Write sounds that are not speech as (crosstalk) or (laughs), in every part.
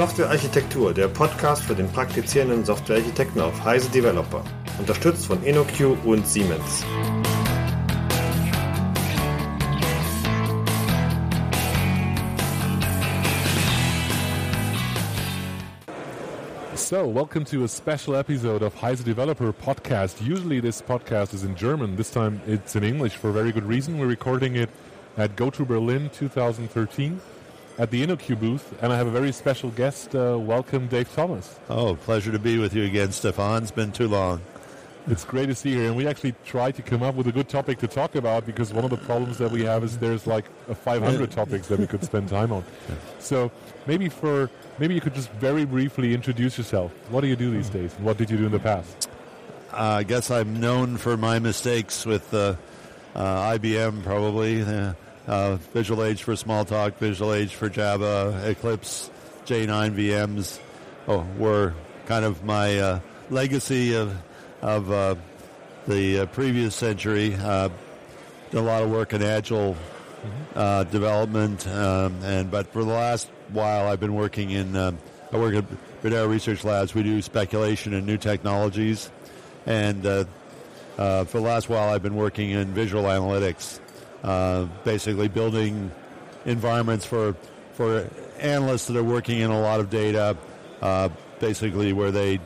Softwarearchitektur, der Podcast für den praktizierenden Softwarearchitekten auf Heise Developer. Unterstützt von InnoQ und Siemens. So, welcome to a special episode of Heise Developer podcast. Usually, this podcast is in German. This time, it's in English for a very good reason. We're recording it at GOTO Berlin 2013 at the InnoQ booth, and I have a very special guest. Uh, welcome, Dave Thomas. Oh, pleasure to be with you again, Stefan. It's been too long. It's great to see you, and we actually tried to come up with a good topic to talk about because one of the problems that we have is there's like 500 topics that we could spend time on. (laughs) So maybe for maybe you could just very briefly introduce yourself. What do you do these days? What did you do in the past? Uh, I guess I'm known for my mistakes with uh, uh, IBM, probably. Uh, Visual Age for Smalltalk, Visual Age for Java, Eclipse, J9 VMs oh, were kind of my uh, legacy of, of uh, the uh, previous century. Uh, did a lot of work in Agile uh, development, um, and but for the last while, I've been working in. Um, I work at Bedarra Research Labs. We do speculation in new technologies, and for the last while, I've been working in visual analytics uh, basically building environments for for analysts that are working in a lot of data, uh, basically where they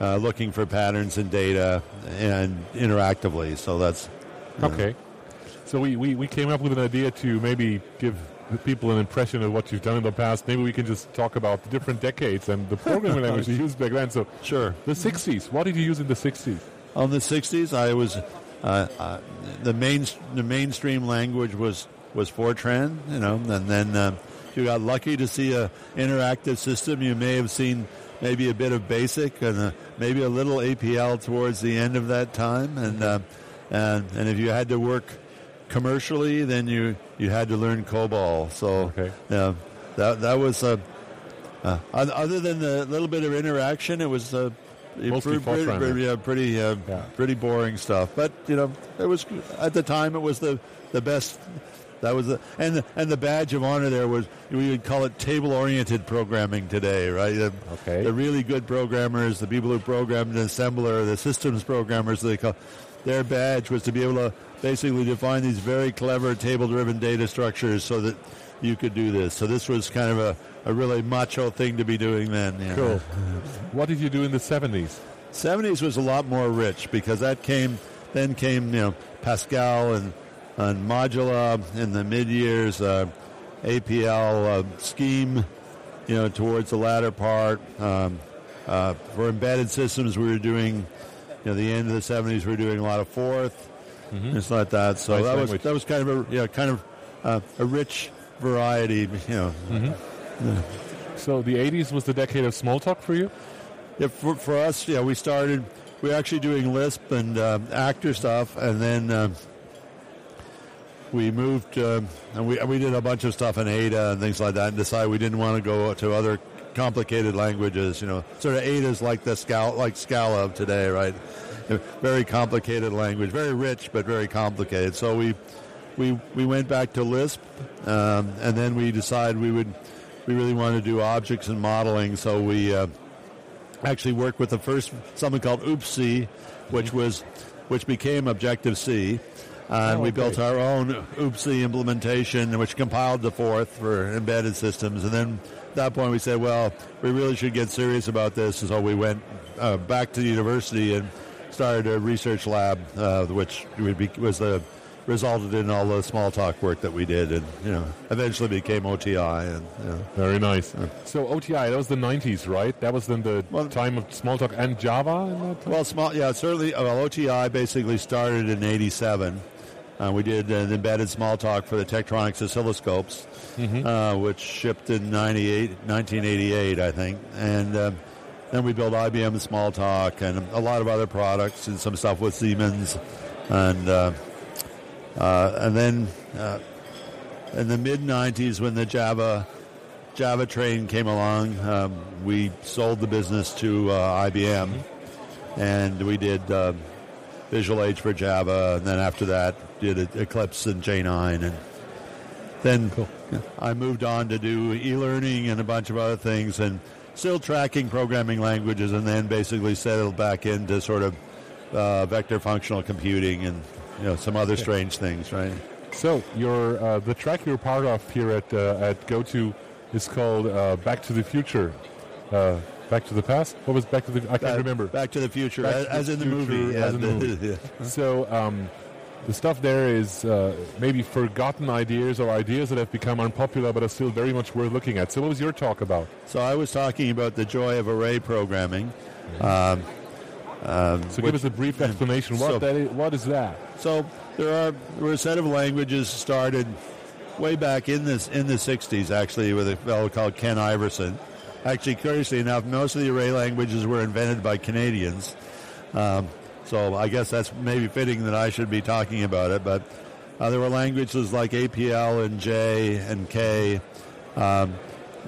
uh, looking for patterns in data and interactively. So that's okay. So we, we, we came up with an idea to maybe give the people an impression of what you've done in the past. Maybe we can just talk about the different decades and the programming (laughs) language you used back then. So sure. The 60s. What did you use in the 60s? On the 60s, I was uh, uh, the main the mainstream language was was Fortran, you know, and then uh, you got lucky to see a interactive system. You may have seen maybe a bit of BASIC and a, maybe a little APL towards the end of that time, and uh, and and if you had to work commercially, then you you had to learn COBOL. So okay. yeah, that that was a. Uh, other than the little bit of interaction, it was uh, Mostly pretty, yeah, pretty, uh, Yeah. pretty boring stuff. But you know, it was at the time it was the the best. That was the and the, and the badge of honor there was we would call it table oriented programming today, right? The, Okay. The really good programmers, the people who programmed an assembler, the systems programmers, they call their badge was to be able to basically define these very clever table driven data structures so that you could do this. So this was kind of a, a really macho thing to be doing then. Yeah. Cool. what did you do in the 70s? 70s was a lot more rich because that came then came you know Pascal and and Modula in the mid years, uh, APL uh, scheme, you know towards the latter part. Um, uh, for embedded systems, we were doing you know the end of the 70s. We were doing a lot of Forth, things like that. So Nice that language. was that was kind of a yeah kind of uh, a rich variety. You know, So the 80s was the decade of Smalltalk for you? Yeah, for, for us, yeah, we started. We were actually doing Lisp and uh, actor stuff, and then uh, we moved uh, and we we did a bunch of stuff in Ada and things like that, and decided we didn't want to go to other complicated languages. You know, sort of Ada is like the Scala, like Scala of today, right? Very complicated language, very rich but very complicated. So we we we went back to Lisp, um, and then we decided we would we really wanted to do objects and modeling. So we uh, actually worked with the first something called OOPC, which was which became Objective C. And Oh, we okay. built our own OOPC implementation, which compiled the Forth for embedded systems. And then that point, we said, well, we really should get serious about this. And so we went uh, back to the university and started a research lab, uh, which would be, was the resulted in all the Smalltalk work that we did, and you know, eventually became OTI. And you know, Very nice. So OTI, that was the 90s, right? That was then the Well- time of Smalltalk and Java in that time? Well, small, yeah, certainly. Well, OTI basically started in '87. Uh, we did an embedded Smalltalk for the Tektronix oscilloscopes, uh, which shipped in 98, 1988, I think. And um, then we built IBM Smalltalk and a lot of other products and some stuff with Siemens. And uh, uh, and then uh, in the mid 90s, when the Java Java train came along, um, we sold the business to uh, IBM, and we did uh, Visual Age for Java, and then after that did Eclipse and J9, and then Cool. I moved on to do e-learning and a bunch of other things, and still tracking programming languages, and then basically settled back into sort of uh, vector functional computing and you know some other strange things, right? So your uh, the track you're part of here at uh, at GoTo is called uh, Back to the Future. Back to the past? What was Back to the? I can't Back- remember. Back to the Future, Back as, to as in the Future, movie. as in the movie. (laughs) yeah. So um, the stuff there is uh, maybe forgotten ideas or ideas that have become unpopular but are still very much worth looking at. So what was your talk about? So I was talking about the joy of array programming. Um, um, So which- give us a brief explanation. What so- that is, what is that? So there are there were a set of languages started way back in this in the '60s, actually, with a fellow called Ken Iverson. Actually, curiously enough, most of the array languages were invented by Canadians. Um, so I guess that's maybe fitting that I should be talking about it. But uh, there were languages like APL and J and K um,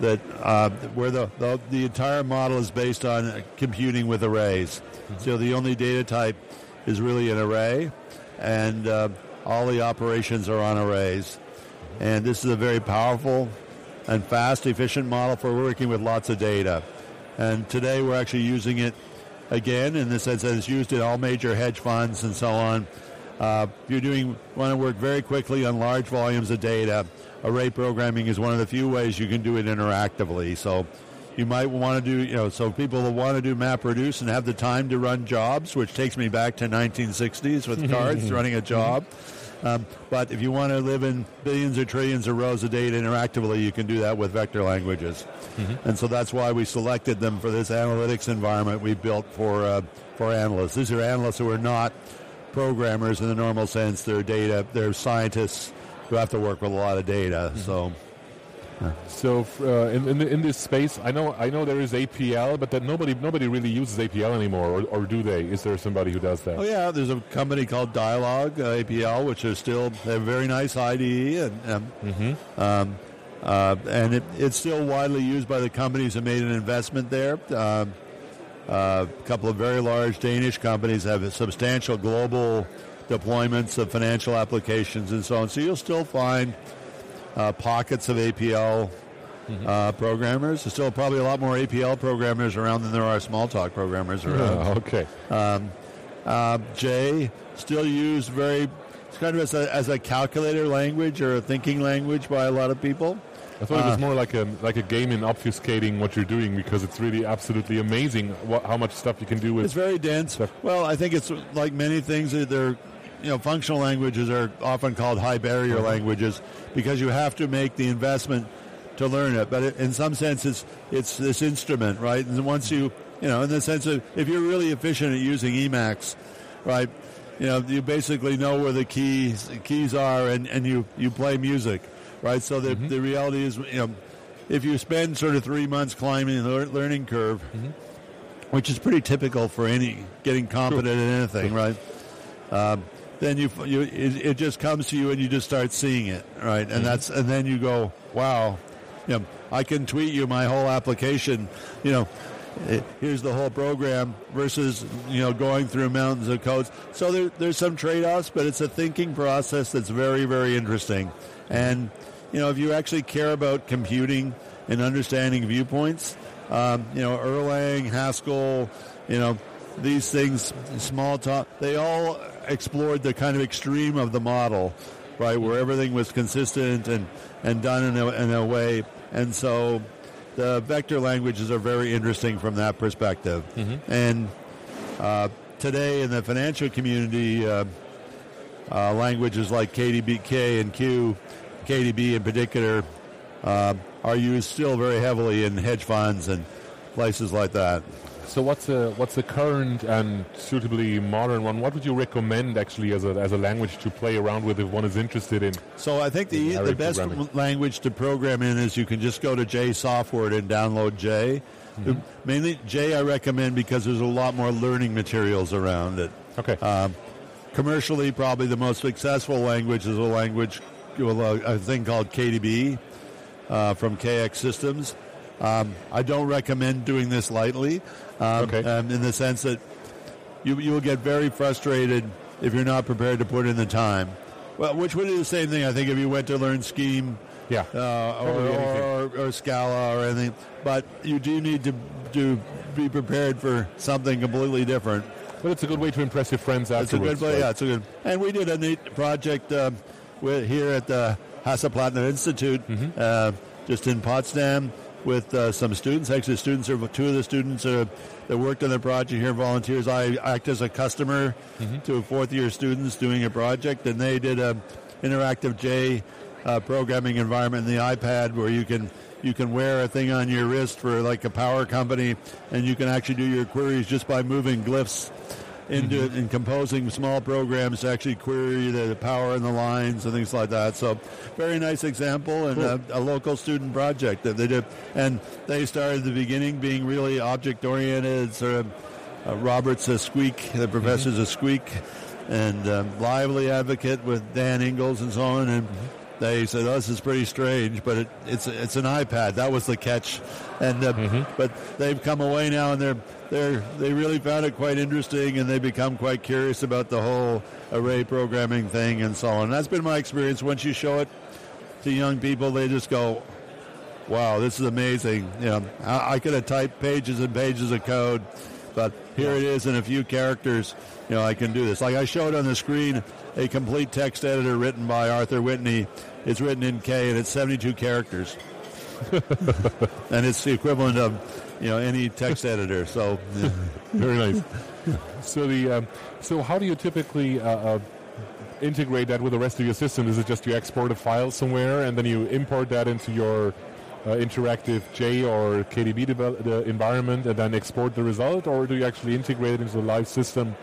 that uh, where the, the the entire model is based on computing with arrays. So the only data type is really an array, and uh, all the operations are on arrays. And this is a very powerful and fast, efficient model for working with lots of data. And today we're actually using it again in the sense that it's used in all major hedge funds and so on. Uh, if you're doing want to work very quickly on large volumes of data, array programming is one of the few ways you can do it interactively. So you might want to do, you know, so people will want to do MapReduce and have the time to run jobs, which takes me back to 1960s with (laughs) cards running a job. Um, but if you want to live in billions or trillions of rows of data interactively, you can do that with vector languages. And so that's why we selected them for this analytics environment we built for uh, for analysts. These are analysts who are not programmers in the normal sense. They're data. They're scientists who have to work with a lot of data. So. So uh, in, in, in this space, I know I know there is APL, but that nobody nobody really uses APL anymore, or, or do they? Is there somebody who does that? Oh yeah, there's a company called Dyalog uh, APL, which is still a very nice IDE, and um, um, uh, and it, it's still widely used by the companies that made an investment there. Um, uh, a couple of very large Danish companies have substantial global deployments of financial applications and so on. So you'll still find uh, pockets of APL uh, programmers. There's still probably a lot more APL programmers around than there are Smalltalk programmers around. Oh, okay. Um, uh, J still used very it's kind of as a, as a calculator language or a thinking language by a lot of people. I thought it was Uh, more like a like a game in obfuscating what you're doing because it's really absolutely amazing what, how much stuff you can do with. It. It's very dense. Stuff. Well, I think it's like many things. that They're you know functional languages are often called high barrier uh-huh. languages because you have to make the investment to learn it. But it, in some sense, it's it's this instrument, right? And once you you know, in the sense of if you're really efficient at using Emacs, right? You know, you basically know where the keys keys are, and, and you, you play music, right? So the mm-hmm. the reality is, you know, if you spend sort of three months climbing the learning curve, mm-hmm. which is pretty typical for any getting competent in anything, right? Um, then you you it, it just comes to you and you just start seeing it, right? And that's and then you go, wow, you know, I can tweet you my whole application, you know. Here's the whole program versus you know going through mountains of codes. So there, there's some trade-offs, but it's a thinking process that's very very interesting. And you know if you actually care about computing and understanding viewpoints, um, you know Erlang, Haskell, you know these things, Smalltalk, they all explored the kind of extreme of the model, right, where everything was consistent and, and done in a, in a way. And so the vector languages are very interesting from that perspective. And uh, today in the financial community, uh, uh, languages like KDBK and Q, KDB in particular, uh, are used still very heavily in hedge funds and places like that. So what's a what's a current and suitably modern one? What would you recommend actually as a as a language to play around with if one is interested in? So I think the the best language to program in is you can just go to J Software and download J. Mainly J I recommend because there's a lot more learning materials around it. Okay. Um, commercially, probably the most successful language is a language, well, a, a thing called KDB uh, from KX Systems. Um, I don't recommend doing this lightly, um, Okay. um, in the sense that you you will get very frustrated if you're not prepared to put in the time. Well, which would be the same thing, I think, if you went to learn Scheme Yeah. uh, or, or, or, or Scala or anything. But you do need to to be prepared for something completely different. But it's a good way to impress your friends It's a afterwards. good, right? yeah, it's a good. And we did a neat project um, here at the Hasso-Plattner Institute, uh, just in Potsdam, with uh, some students. Actually, students are two of the students uh, that worked on the project here, volunteers. I act as a customer to fourth-year students doing a project, and they did a interactive J uh, programming environment in the iPad where you can. You can wear a thing on your wrist for like a power company, and you can actually do your queries just by moving glyphs into Mm-hmm. in composing small programs to actually query the, power and the lines and things like that. So, very nice example and a, a local student project that they did. And they started at the beginning being really object oriented. Sort of uh, Robert's a squeak, the professor's a squeak, and um, lively advocate with Dan Ingalls and so on. And they said, "Oh, this is pretty strange, but it, it's it's an iPad." That was the catch, and uh, but they've come away now, and they're they're they really found it quite interesting, and they become quite curious about the whole array programming thing and so on. And that's been my experience. Once you show it to young people, they just go, "Wow, this is amazing!" You know, I, I could have typed pages and pages of code, but here it is in a few characters. You know, I can do this. Like I showed on the screen, a complete text editor written by Arthur Whitney. It's written in K, and it's 72 characters, (laughs) and it's the equivalent of you know any text editor. So. yeah. (laughs) Very nice. so the um, so how do you typically uh, uh, integrate that with the rest of your system? Is it just you export a file somewhere and then you import that into your uh, interactive J or KDB environment and then export the result, or do you actually integrate it into the live system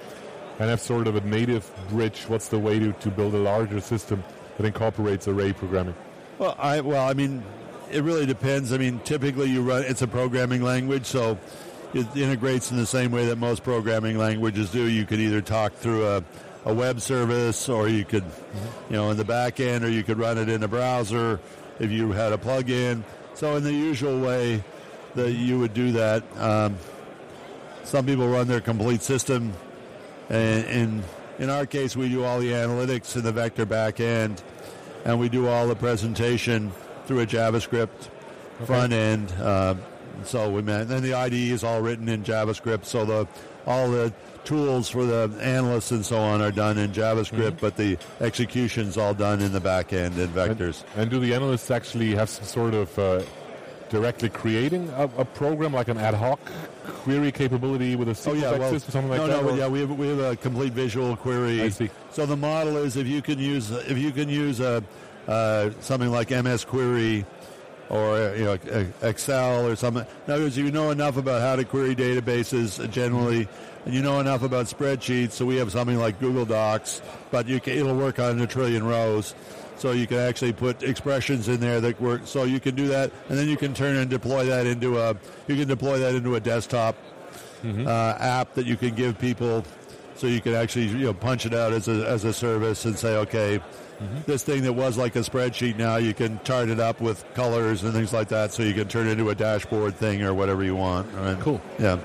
and have sort of a native bridge? What's the way to, to build a larger system that incorporates array programming? Well, I well, I mean, it really depends. I mean, typically you run it's a programming language, so it integrates in the same way that most programming languages do. You could either talk through a, a web service, or you could, you know, in the back end, or you could run it in a browser if you had a plug-in. So in the usual way that you would do that. Um, some people run their complete system, and in in our case, we do all the analytics in the vector back end, and we do all the presentation through a JavaScript front end. Uh, so we man, then the IDE is all written in JavaScript. So the all the tools for the analysts and so on are done in JavaScript, but the execution's all done in the back end in vectors. And do the analysts actually have some sort of uh, directly creating a, a program like an ad hoc query capability with a Oh SQL yeah, well, system, something like no, that? no, or- yeah, we have we have a complete visual query. I see. So the model is if you can use if you can use a uh, something like MS Query or you know Excel or something. In other words, you know enough about how to query databases generally, and you know enough about spreadsheets. So we have something like Google Docs, but you can, it'll work on a trillion rows. So you can actually put expressions in there that work. So you can do that, and then you can turn and deploy that into a you can deploy that into a desktop uh, app that you can give people, so you can actually you know punch it out as a as a service and say, okay, this thing that was like a spreadsheet now you can chart it up with colors and things like that, so you can turn it into a dashboard thing or whatever you want. Right? Cool. Yeah.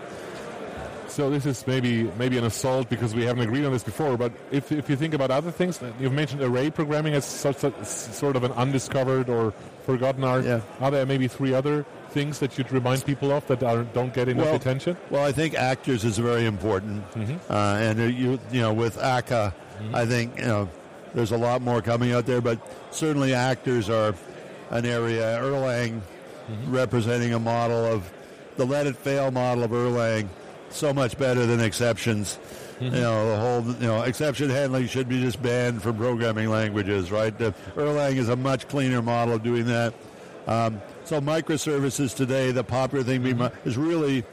So this is maybe maybe an assault because we haven't agreed on this before. But if, if you think about other things, you've mentioned array programming as such a, sort of an undiscovered or forgotten art. Yeah. Are there maybe three other things that you'd remind people of that are, don't get enough Well- attention? Well, I think actors is very important, uh, and uh, you you know with Akka, I think you know there's a lot more coming out there, but certainly actors are an area. Erlang representing a model of the let it fail model of Erlang, so much better than exceptions. You know the whole you know exception handling should be just banned from programming languages, right? The Erlang is a much cleaner model of doing that. Um, so microservices today, the popular thing being is really,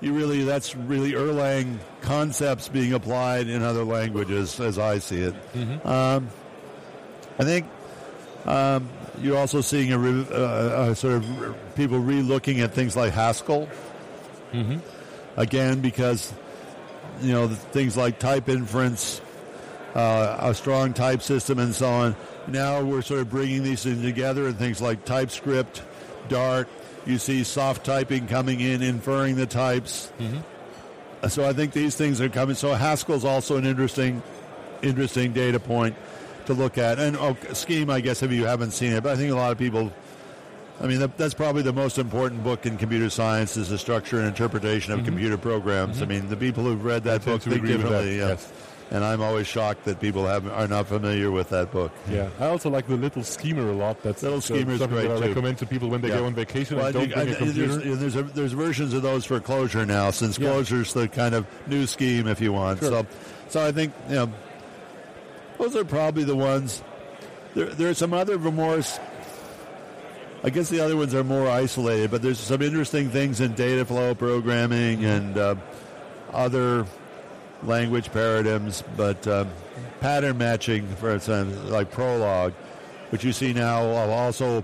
you really that's really Erlang concepts being applied in other languages, as I see it. Um, I think um, you're also seeing a, re- uh, uh, sort of re- people re-looking at things like Haskell. Again, because you know things like type inference, uh, a strong type system, and so on. Now we're sort of bringing these things together and things like TypeScript, Dart. You see soft typing coming in, inferring the types. So I think these things are coming. So Haskell's also an interesting, interesting data point. to look at. And oh, Scheme, I guess, if you haven't seen it, but I think a lot of people. I mean, that, that's probably the most important book in computer science is the structure and interpretation of mm-hmm. computer programs. I mm-hmm. mean, the people who've read that Mm-hmm. I book think with that, differently. yeah. yes. And I'm always shocked that people have, are not familiar with that book. Yeah, I also like the little schemer a lot. That's Little so- Schemer's something great, that I too. recommend to people when they Yeah. go on vacation Well, and I don't think- bring a I- computer. there's, there's, a, there's versions of those for Clojure now, since Yeah. Clojure's the kind of new scheme, if you want. Sure. So, so I think you know, those are probably the ones. There, there are some other more. I guess the other ones are more isolated, but there's some interesting things in data flow programming and uh, other language paradigms. But um, pattern matching, for instance, like Prolog, which you see now, uh, also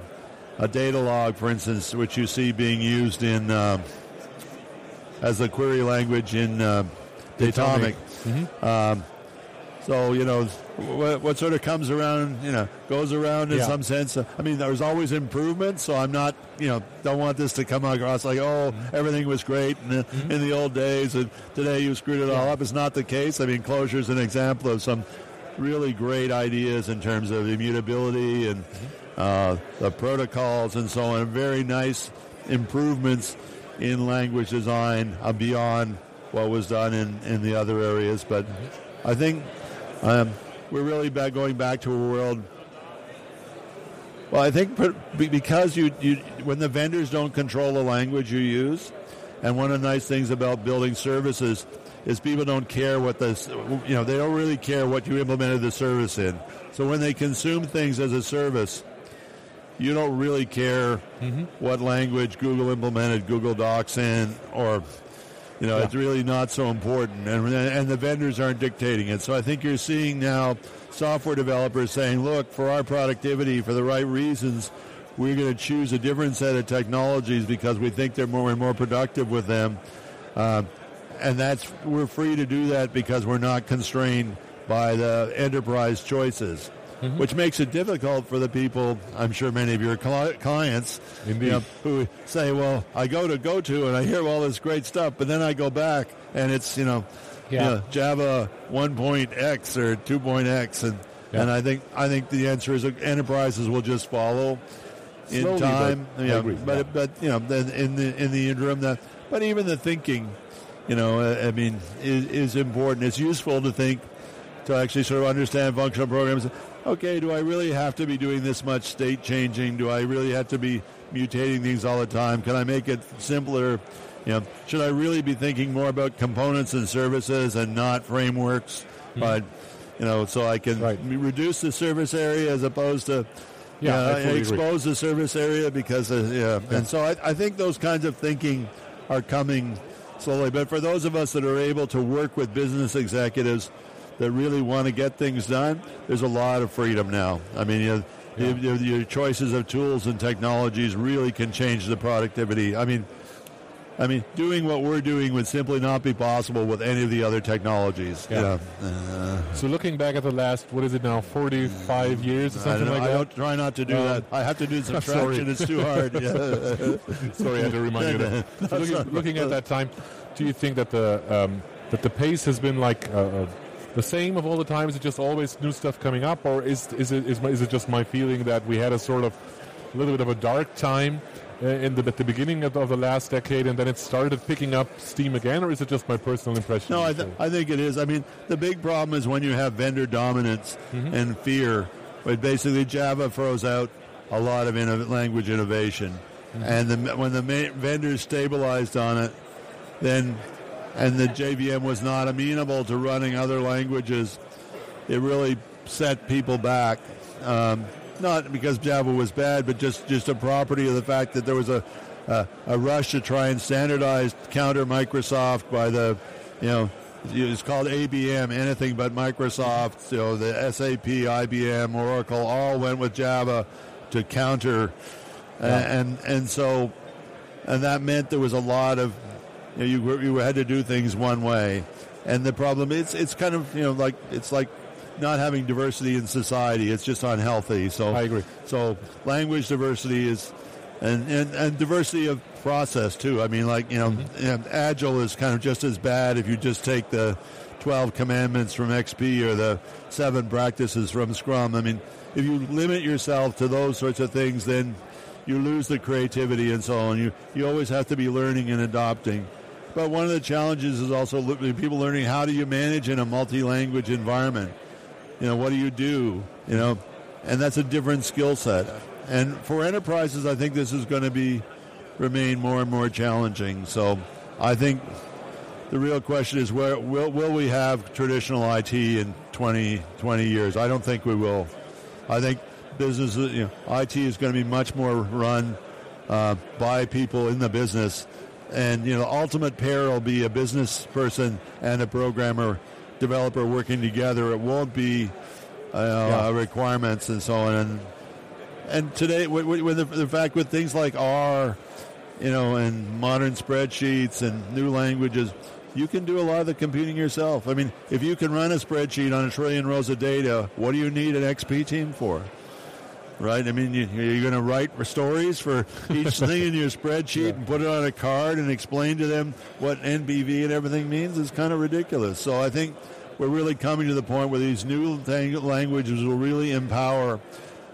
a Datalog, for instance, which you see being used in um, as a query language in uh, Datomic. Um, so you know what, what sort of comes around, you know, goes around in Yeah. some sense. I mean, there's always improvement, so I'm not, you know, don't want this to come across like, oh, everything was great in the, mm-hmm. in the old days, and today you screwed it all up. It's not the case. I mean, Clojure is an example of some really great ideas in terms of immutability and mm-hmm. uh, the protocols and so on. Very nice improvements in language design beyond what was done in, in the other areas. But mm-hmm. I think um, we're really back, going back to a world. Well, I think because you, you when the vendors don't control the language you use, and one of the nice things about building services is people don't care what the you know they don't really care what you implemented the service in. So when they consume things as a service, you don't really care what language Google implemented Google Docs in, or you know, Yeah. it's really not so important, and and the vendors aren't dictating it. So I think you're seeing now software developers saying, "Look, for our productivity, for the right reasons, we're going to choose a different set of technologies because we think they're more and more productive with them." Uh, and that's we're free to do that because we're not constrained by the enterprise choices, Mm-hmm. which makes it difficult for the people. I'm sure many of your cli- clients, you know, who say, "Well, I go to go to and I hear all this great stuff, but then I go back and it's you know, Yeah. you know, Java 1.x or 2.x," and Yeah. and I think I think the answer is that enterprises will just follow in Slowly, time. but yeah, agree. but Yeah. but you know, then in the in the interim, that but even the thinking, you know, uh, I mean, is, is important. It's useful to think to actually sort of understand functional programs. Okay, do I really have to be doing this much state changing? Do I really have to be mutating things all the time? Can I make it simpler? You know, should I really be thinking more about components and services and not frameworks? But you know, so I can. Right. reduce the service area as opposed to Yeah, you know, I agree. expose the service area because uh, yeah. And so I, I think those kinds of thinking are coming slowly. But for those of us that are able to work with business executives that really want to get things done, there's a lot of freedom now. I mean, you you- your, your choices of tools and technologies really can change the productivity. I mean, I mean, doing what we're doing would simply not be possible with any of the other technologies. you Yeah. know. Uh, So looking back at the last, what is it now, 45 years or something don't, like I that? don't try not to do Um, that. I have to do (laughs) sorry. subtraction. It's too hard. (laughs) Yeah. Sorry, I had to remind you that. (laughs) So looking, looking at that time, do you think that the um, that the pace has been like uh, uh, the same of all the time? Is it just always new stuff coming up, or is is it is, my, is it just my feeling that we had a sort of a little bit of a dark time uh, in the, at the beginning of, of the last decade, and then it started picking up steam again, or is it just my personal impression? No, I, th- I think it is. I mean, the big problem is when you have vendor dominance Mm-hmm. and fear. But basically, Java throws out a lot of inno- language innovation, Mm-hmm. and the, when the ma- vendors stabilized on it, then and the JVM was not amenable to running other languages, it really set people back. Um, not because Java was bad, but just, just a property of the fact that there was a, a, a rush to try and standardize counter Microsoft by the, you know, it's called ABM, anything but Microsoft. You know, the SAP, IBM, Oracle all went with Java to counter, and and so, and that meant there was a lot of, you know, you, were- you had to do things one way, and the problem it's it's kind of you know like it's like not having diversity in society. It's just unhealthy. So I agree. So language diversity is and, and, and diversity of process too. I mean, like you know, mm-hmm. you know, agile is kind of just as bad if you just take the 12 commandments from XP or the seven practices from Scrum. I mean, if you limit yourself to those sorts of things, then you lose the creativity and so on. You you always have to be learning and adopting. But one of the challenges is also people learning how do you manage in a multi-language environment. You know, what do you do? You know, and that's a different skill set. And for enterprises, I think this is going to be remain more and more challenging. So I think the real question is where will, will we have traditional IT in 20, 20 years? I don't think we will. I think business, you know, IT is going to be much more run uh, by people in the business. And, you know, ultimate pair will be a business person and a programmer, developer working together. It won't be uh, yeah. requirements and so on. And, and today, with, with the, the fact with things like R, you know, and modern spreadsheets and new languages, you can do a lot of the computing yourself. I mean, if you can run a spreadsheet on a trillion rows of data, what do you need an XP team for? Right? I mean, you, are going to write stories for each (laughs) thing in your spreadsheet yeah. and put it on a card and explain to them what NBV and everything means. It's kind of ridiculous. So I think we're really coming to the point where these new languages will really empower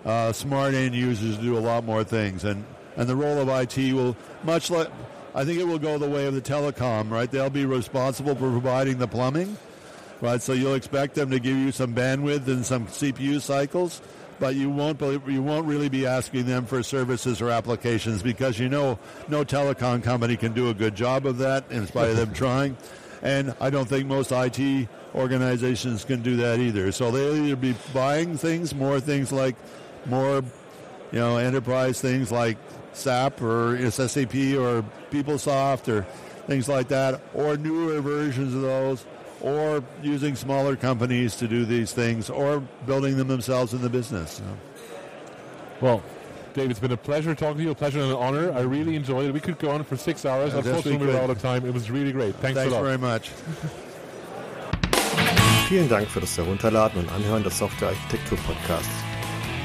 uh, smart end users to do a lot more things. And, and the role of IT will, much like I think it will go the way of the telecom, right? They'll be responsible for providing the plumbing, right? So you'll expect them to give you some bandwidth and some CPU cycles, but you won't you won't really be asking them for services or applications because you know no telecom company can do a good job of that in spite of them (laughs) trying. And I don't think most IT organizations can do that either. So they'll either be buying things, more things like more, you know, enterprise things like SAP or SAP or PeopleSoft or things like that, or newer versions of those, or using smaller companies to do these things, or building them themselves in the business. Well, Dave, it's been a pleasure talking to you, a pleasure and an honor. I really enjoyed it. We could go on for six hours. Yeah, Unfortunately, we're out of time. It was really great. Thanks, Thanks a lot. very much. (laughs) Vielen Dank für das Herunterladen und Anhören des Software Architektur Podcasts.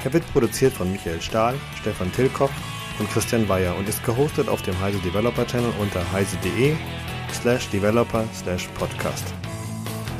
Er wird produziert von Michael Stahl, Stefan Tilkoff und Christian Weyer und ist gehostet auf dem Heise Developer Channel unter heise.de slash developer slash podcast.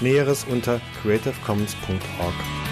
Näheres unter creativecommons.org.